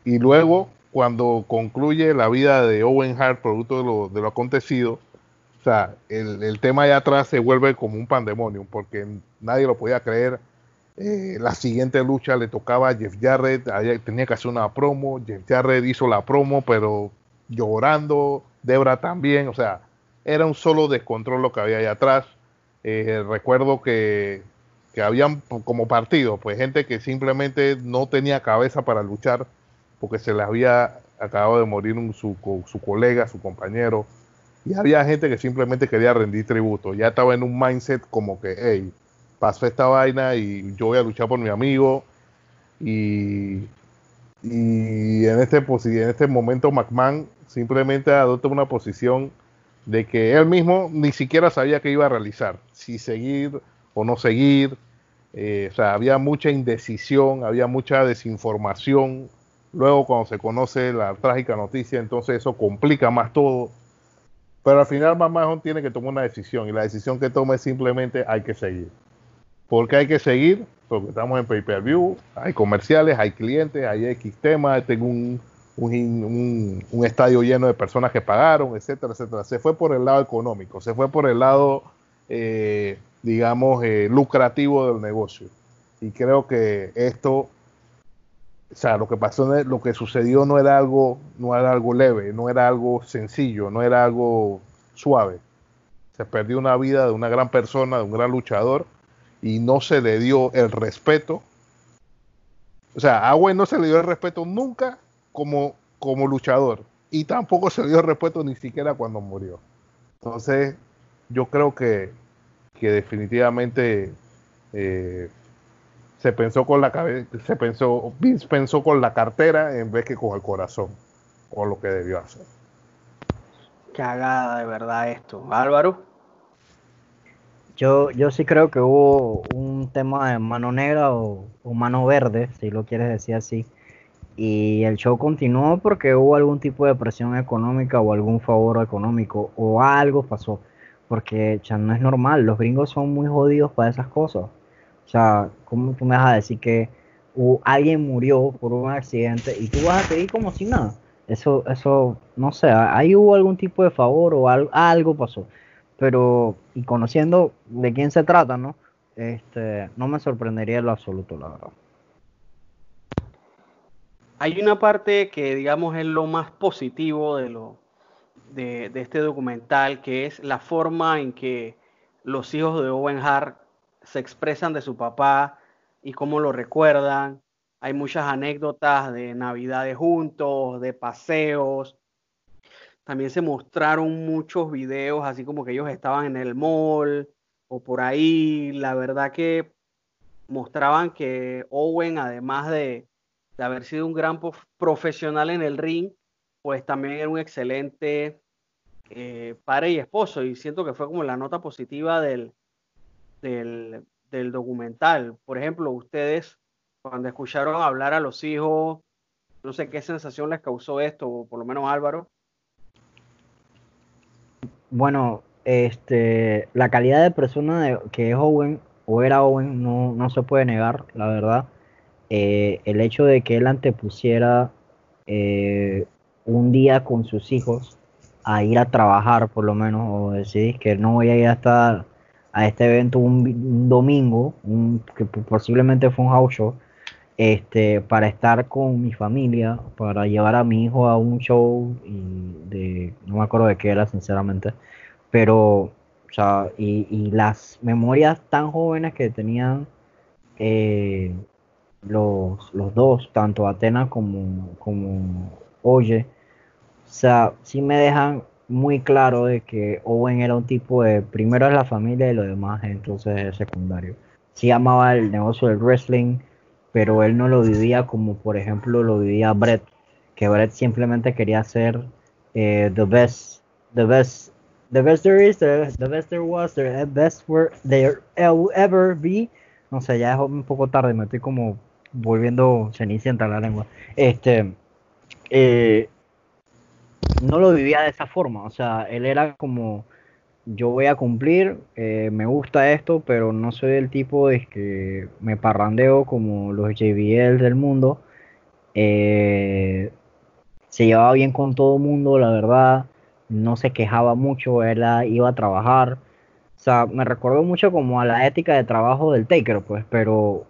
y luego, cuando concluye la vida de Owen Hart, producto de lo, de lo acontecido, o sea, el, el, tema allá atrás se vuelve como un pandemonium, porque nadie lo podía creer. Eh, la siguiente lucha le tocaba a Jeff Jarrett, tenía que hacer una promo, Jeff Jarrett hizo la promo, pero llorando, Debra también, o sea, era un solo descontrol lo que había ahí atrás. Eh, recuerdo que, que habían como partido, pues gente que simplemente no tenía cabeza para luchar porque se le había acabado de morir su, su colega, su compañero, y había gente que simplemente quería rendir tributo, ya estaba en un mindset como que, hey, pasó esta vaina y yo voy a luchar por mi amigo, y, y en, este, en este momento McMahon simplemente adopta una posición de que él mismo ni siquiera sabía qué iba a realizar, si seguir o no seguir. Eh, o sea, había mucha indecisión, había mucha desinformación. Luego cuando se conoce la trágica noticia, entonces eso complica más todo. Pero al final Mamajón tiene que tomar una decisión y la decisión que toma es simplemente hay que seguir. ¿Por qué hay que seguir? Porque estamos en pay-per-view, hay comerciales, hay clientes, hay X temas, tengo un, un, estadio lleno de personas que pagaron, etcétera, etcétera. Se fue por el lado económico, se fue por el lado, eh, digamos, eh, lucrativo del negocio. Y creo que esto, o sea, lo que pasó, lo que sucedió no era algo, no era algo leve, no era algo sencillo, no era algo suave. Se perdió una vida de una gran persona, de un gran luchador, y no se le dio el respeto. O sea, a no se le dio el respeto nunca como, como luchador y tampoco se dio respeto ni siquiera cuando murió. Entonces, yo creo que, que definitivamente eh, se pensó con la cabeza, se pensó, Vince pensó con la cartera en vez que con el corazón, con lo que debió hacer. Cagada de verdad esto. Álvaro. Yo, yo sí creo que hubo un tema de mano negra o, o mano verde, si lo quieres decir así, y el show continuó porque hubo algún tipo de presión económica o algún favor económico o algo pasó. Porque no es normal, los gringos son muy jodidos para esas cosas. O sea, ¿cómo tú me vas a decir que alguien murió por un accidente y tú vas a seguir como si nada? Eso, eso, no sé, ahí hubo algún tipo de favor o algo, algo pasó. Pero, y conociendo de quién se trata, ¿no? Este, no me sorprendería en lo absoluto, la verdad. Hay una parte que, digamos, es lo más positivo de, lo, de, este documental, que es la forma en que los hijos de Owen Hart se expresan de su papá y cómo lo recuerdan. Hay muchas anécdotas de navidades juntos, de paseos. También se mostraron muchos videos, así como que ellos estaban en el mall o por ahí. La verdad que mostraban que Owen, además de, de haber sido un gran profesional en el ring, pues también era un excelente eh, padre y esposo. Y siento que fue como la nota positiva del, del, documental. Por ejemplo, ustedes cuando escucharon hablar a los hijos, no sé qué sensación les causó esto, o por lo menos Álvaro. Bueno, este, la calidad de persona que es Owen o era Owen no, no se puede negar, la verdad. Eh, el hecho de que él antepusiera eh, un día con sus hijos a ir a trabajar, por lo menos, o decir que no voy a ir hasta a este evento un, domingo, que posiblemente fue un house show, este, para estar con mi familia, para llevar a mi hijo a un show y no me acuerdo de qué era sinceramente, pero, o sea, y, las memorias tan jóvenes que tenían eh, los, los dos, tanto Atena como, como Oye, sea, sí me dejan muy claro de que Owen era un tipo de, primero es la familia y lo demás entonces es secundario. Sí amaba el negocio del wrestling, pero él no lo vivía como por ejemplo lo vivía Brett, que Brett simplemente quería ser eh, the best, the best, the best there is, the, best there was, the best there ever be. No sé, ya es un poco tarde, me estoy como volviendo cenicienta la lengua, este, eh, no lo vivía de esa forma, o sea, él era como, yo voy a cumplir, eh, me gusta esto, pero no soy el tipo de que me parrandeo como los JBL del mundo, eh, se llevaba bien con todo el mundo, la verdad, no se quejaba mucho, él iba a trabajar, o sea, me recuerdo mucho como a la ética de trabajo del Taker, pues, pero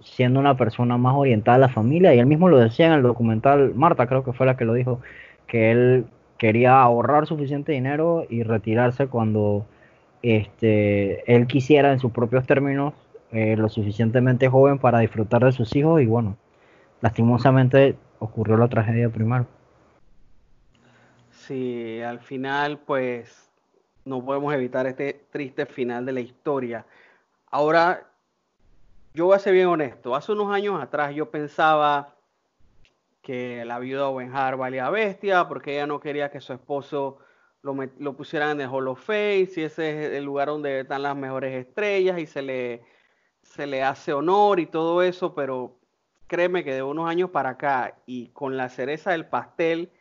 siendo una persona más orientada a la familia, y él mismo lo decía en el documental, Marta creo que fue la que lo dijo, que él quería ahorrar suficiente dinero y retirarse cuando este, él quisiera en sus propios términos eh, lo suficientemente joven para disfrutar de sus hijos y bueno, lastimosamente ocurrió la tragedia primero. Sí, al final pues no podemos evitar este triste final de la historia. Ahora, yo voy a ser bien honesto, hace unos años atrás yo pensaba que la viuda Owen Hart valía bestia porque ella no quería que su esposo lo, lo pusieran en el Hall of Fame, si ese es el lugar donde están las mejores estrellas y se le, se le hace honor y todo eso, pero créeme que de unos años para acá y con la cereza del pastel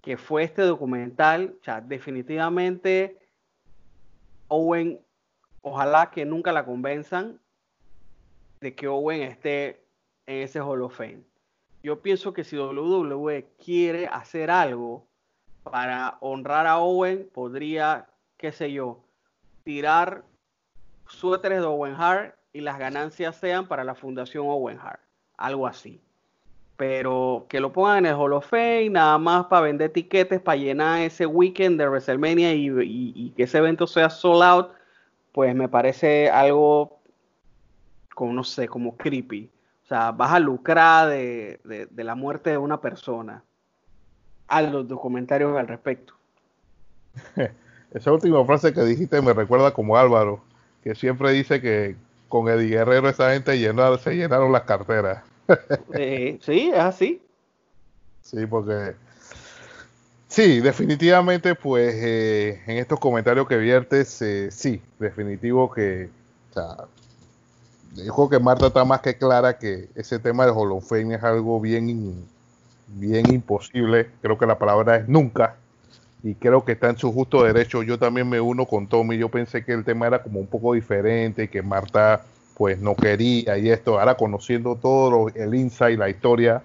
que fue este documental, ya definitivamente Owen, ojalá que nunca la convenzan de que Owen esté en ese Hall of Fame yo pienso que si WWE quiere hacer algo para honrar a Owen, podría, qué sé yo, tirar suéteres de Owen Hart y las ganancias sean para la Fundación Owen Hart, algo así. Pero que lo pongan en el Hall of Fame, nada más para vender etiquetes, para llenar ese weekend de WrestleMania y, y que ese evento sea sold out, pues me parece algo, como no sé, como creepy sea, vas a lucrar de, la muerte de una persona. A los documentarios al respecto. Esa última frase que dijiste me recuerda como Álvaro, que siempre dice que con Eddie Guerrero esa gente se llenaron las carteras. Eh, sí, es así. Sí, porque sí, definitivamente, pues eh, en estos comentarios que viertes, eh, sí, definitivo que dijo que Marta está más que clara que ese tema del Hall es algo bien, bien imposible. Creo que la palabra es nunca. Y creo que está en su justo derecho. Yo también me uno con Tommy. Yo pensé que el tema era como un poco diferente, que Marta pues no quería y esto. Ahora conociendo todo el insight, la historia.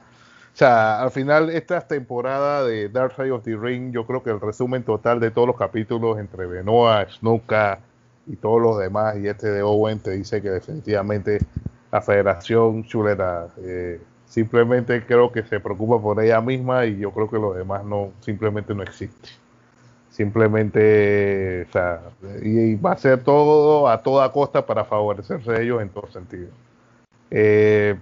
O sea, al final esta temporada de Dark Side of the Ring, yo creo que el resumen total de todos los capítulos entre Benoit, Snuka, y todos los demás, y este de Owen te dice que definitivamente la federación chuleta eh, simplemente creo que se preocupa por ella misma y yo creo que los demás no, simplemente no existe. Simplemente, o sea, y, va a ser todo a toda costa para favorecerse a ellos en todo sentido. Eh,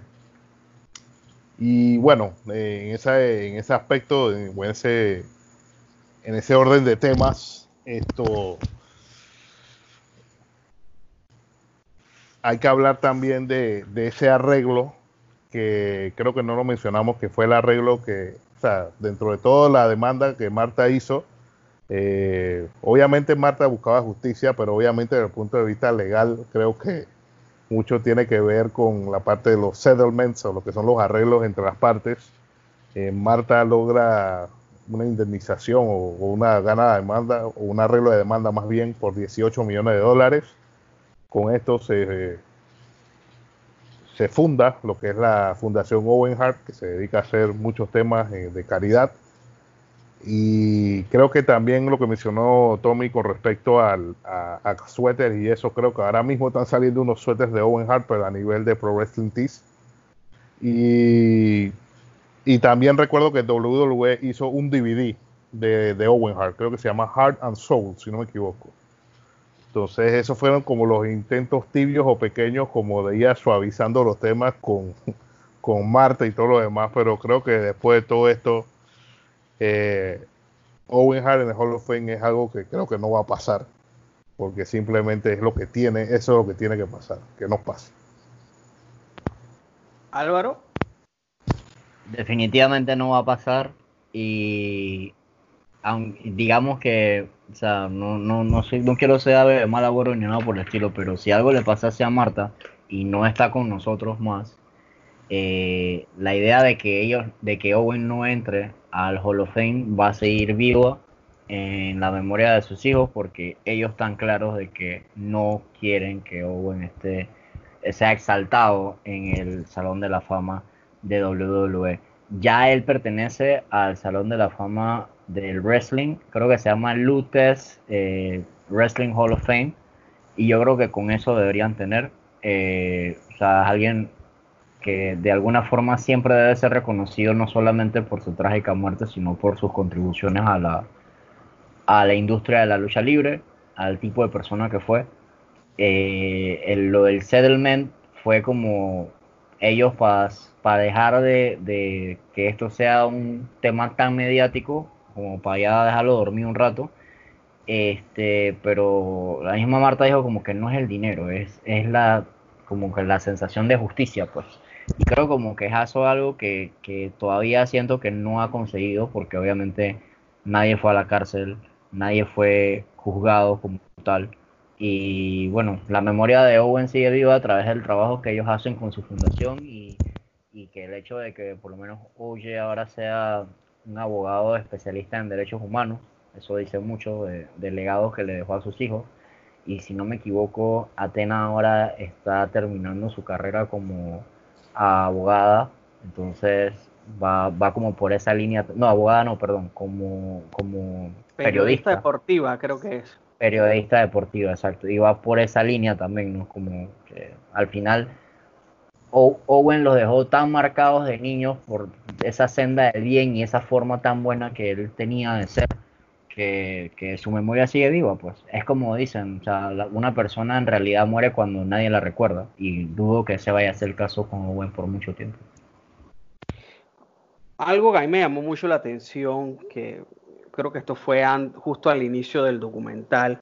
y bueno, en, esa, en ese aspecto, en ese, en ese orden de temas, esto hay que hablar también de, ese arreglo que creo que no lo mencionamos, que fue el arreglo que, o sea, dentro de toda la demanda que Marta hizo, eh, obviamente Marta buscaba justicia, pero obviamente desde el punto de vista legal creo que mucho tiene que ver con la parte de los settlements o lo que son los arreglos entre las partes. Eh, Marta logra una indemnización o, una gana de demanda o un arreglo de demanda más bien por 18 millones de dólares con esto se, se funda lo que es la Fundación Owen Hart, que se dedica a hacer muchos temas eh, de caridad. Y creo que también lo que mencionó Tommy con respecto al, a, a y eso, creo que ahora mismo están saliendo unos suéteres de Owen Hart, pero a nivel de Pro Wrestling Tees. Y, y también recuerdo que WWE hizo un DVD de, de Owen Hart, creo que se llama Heart and Soul, si no me equivoco. Entonces, esos fueron como los intentos tibios o pequeños, como de ir suavizando los temas con, con Marta y todo lo demás. Pero creo que después de todo esto, eh, Owen Hart en el Hall of Fame es algo que creo que no va a pasar. Porque simplemente es lo que tiene, eso es lo que tiene que pasar, que no pase. Álvaro. Definitivamente no va a pasar. Y digamos que, o sea, no, no, no, soy, no quiero ser mal abuelo ni nada por el estilo, pero si algo le pasase a Marta y no está con nosotros más, eh, la idea de que ellos, de que Owen no entre al Hall of Fame va a seguir viva en la memoria de sus hijos porque ellos están claros de que no quieren que Owen esté sea exaltado en el Salón de la Fama de WWE. Ya él pertenece al Salón de la Fama del wrestling, creo que se llama Lutes eh, Wrestling Hall of Fame, y yo creo que con eso deberían tener, eh, o sea, alguien que de alguna forma siempre debe ser reconocido no solamente por su trágica muerte, sino por sus contribuciones a la, a la industria de la lucha libre, al tipo de persona que fue. Eh, lo del settlement fue como ellos para dejar de, de, que esto sea un tema tan mediático, como para ya dejarlo dormir un rato. Este, pero la misma Marta dijo como que no es el dinero, es, es la como que la sensación de justicia, pues. Y creo como que eso es algo que, que todavía siento que no ha conseguido, porque obviamente nadie fue a la cárcel, nadie fue juzgado como tal. Y bueno, la memoria de Owen sigue viva a través del trabajo que ellos hacen con su fundación y, y que el hecho de que por lo menos Oye ahora sea un abogado especialista en derechos humanos, eso dice mucho de, del legado que le dejó a sus hijos. Y si no me equivoco, Atena ahora está terminando su carrera como abogada, entonces va, va como por esa línea, no, abogada no, perdón, como, como periodista. deportiva creo que es. Periodista deportiva, exacto, y va por esa línea también, ¿no? Como que al final Owen los dejó tan marcados de niños por esa senda de bien y esa forma tan buena que él tenía de ser, que, su memoria sigue viva, pues. Es como dicen, o sea, una persona en realidad muere cuando nadie la recuerda, y dudo que ese vaya a ser el caso con Owen por mucho tiempo. Algo que a mí me llamó mucho la atención, que creo que esto fue justo al inicio del documental,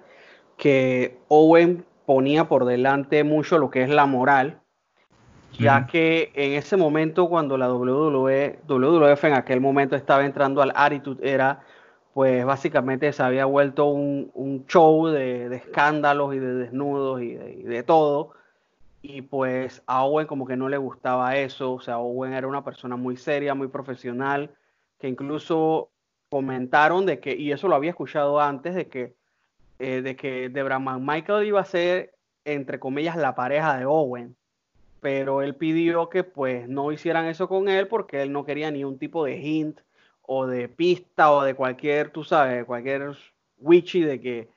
que Owen ponía por delante mucho lo que es la moral, ya que en ese momento cuando la WWE, WWF en aquel momento estaba entrando al Attitude Era, pues básicamente se había vuelto un, show de, escándalos y de desnudos y de, todo. Y pues a Owen como que no le gustaba eso, o sea, Owen era una persona muy seria, muy profesional, que incluso comentaron de que, y eso lo había escuchado antes, de que, eh, de que Debra Michael iba a ser, entre comillas, la pareja de Owen pero él pidió que pues no hicieran eso con él porque él no quería ni un tipo de hint o de pista o de cualquier, tú sabes, cualquier witchy de que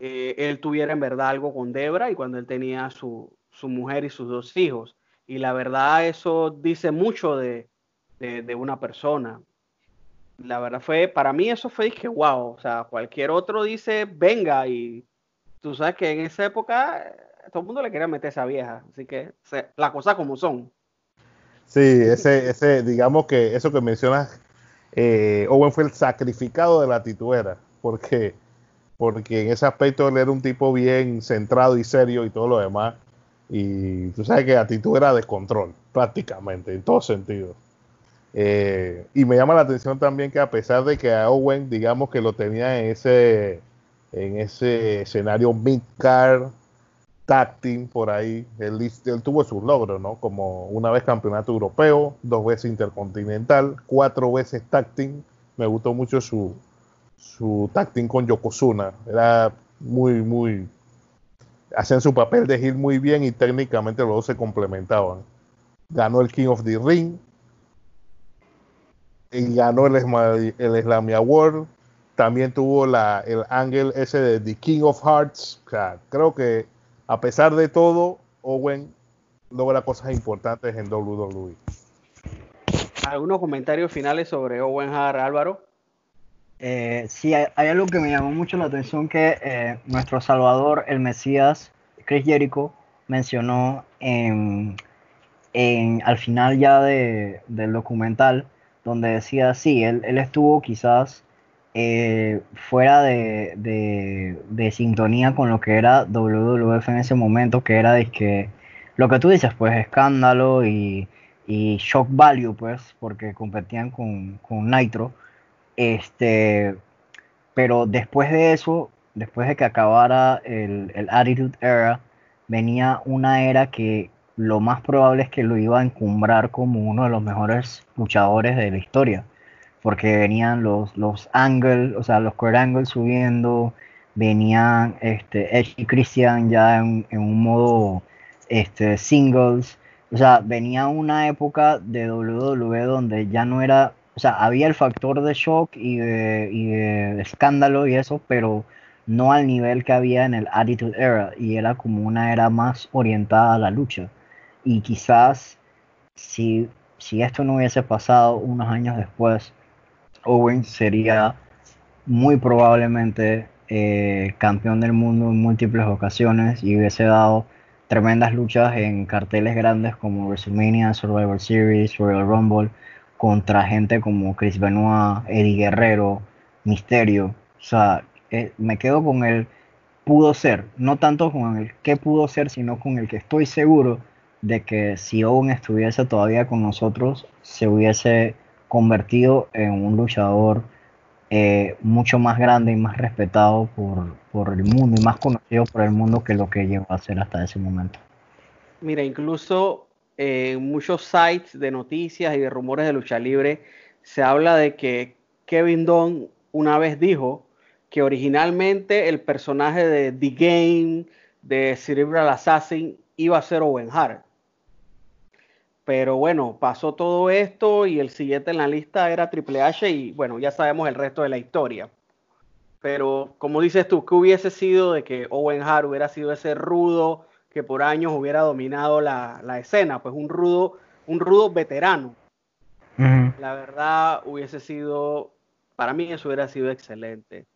eh, él tuviera en verdad algo con Debra y cuando él tenía su, su mujer y sus dos hijos. Y la verdad eso dice mucho de, de, una persona. La verdad fue, para mí eso fue que wow, o sea, cualquier otro dice venga y tú sabes que en esa época todo el mundo le quería meter esa vieja, así que las cosas como son. Sí, ese, ese, digamos que eso que mencionas, eh, Owen fue el sacrificado de la tituera, porque, porque en ese aspecto él era un tipo bien centrado y serio y todo lo demás, y tú sabes que la tituera de control, prácticamente, en todo sentido. Eh, y me llama la atención también que a pesar de que a Owen, digamos que lo tenía en ese, en ese escenario mid-card, tag por ahí. Él, tuvo sus logros, ¿no? Como una vez campeonato europeo, dos veces intercontinental, cuatro veces tag Me gustó mucho su, su tag con Yokozuna. Era muy, muy. Hacían su papel de heel muy bien y técnicamente los dos se complementaban. Ganó el King of the Ring. Y ganó el, el Slammy Award. También tuvo la, el ángel ese de The King of Hearts. O sea, creo que a pesar de todo, Owen logra cosas importantes en WWE. ¿Algunos comentarios finales sobre Owen Hart, Álvaro? Eh, sí, hay, algo que me llamó mucho la atención que eh, nuestro Salvador, el Mesías, Chris Jericho, mencionó en, al final ya del documental, donde decía, sí, él, él estuvo quizás eh, fuera de, sintonía con lo que era WWF en ese momento, que era de que lo que tú dices, pues escándalo y, shock value, pues, porque competían con, Nitro. Este, pero después de eso, después de que acabara el, el Attitude Era, venía una era que lo más probable es que lo iba a encumbrar como uno de los mejores luchadores de la historia porque venían los, los angles, o sea, los core angles subiendo, venían este, Edge y Christian ya en, un modo este, singles, o sea, venía una época de WWE donde ya no era, o sea, había el factor de shock y de, y de escándalo y eso, pero no al nivel que había en el Attitude Era, y era como una era más orientada a la lucha. Y quizás si, si esto no hubiese pasado unos años después, Owen sería muy probablemente eh, campeón del mundo en múltiples ocasiones y hubiese dado tremendas luchas en carteles grandes como WrestleMania, Survivor Series, Royal Rumble, contra gente como Chris Benoit, Eddie Guerrero, Misterio. O sea, eh, me quedo con el pudo ser, no tanto con el que pudo ser, sino con el que estoy seguro de que si Owen estuviese todavía con nosotros, se hubiese convertido en un luchador eh, mucho más grande y más respetado por, por, el mundo y más conocido por el mundo que lo que llegó a ser hasta ese momento. Mira, incluso en muchos sites de noticias y de rumores de lucha libre se habla de que Kevin Dunn una vez dijo que originalmente el personaje de The Game, de Cerebral Assassin, iba a ser Owen Hart. Pero bueno, pasó todo esto y el siguiente en la lista era Triple H y bueno, ya sabemos el resto de la historia. Pero como dices tú, ¿qué hubiese sido de que Owen Hart hubiera sido ese rudo que por años hubiera dominado la, escena? Pues un rudo, un rudo veterano. La verdad hubiese sido, para mí eso hubiera sido excelente.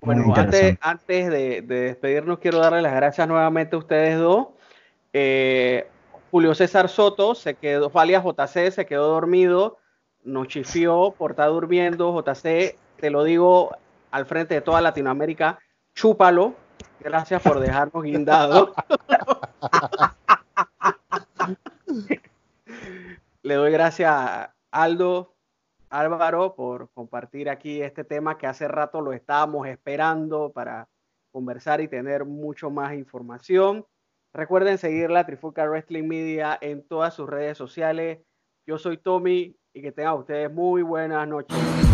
Bueno, antes, antes de, despedirnos, quiero darle las gracias nuevamente a ustedes dos. Eh, Julio César Soto se quedó, Falia JC se quedó dormido, nos chifió por estar durmiendo. JC, te lo digo al frente de toda Latinoamérica, chúpalo. Gracias por dejarnos guindado. Le doy gracias a Aldo, Álvaro, por compartir aquí este tema que hace rato lo estábamos esperando para conversar y tener mucho más información. Recuerden seguir la Trifulca Wrestling Media en todas sus redes sociales. Yo soy Tommy y que tengan ustedes muy buenas noches.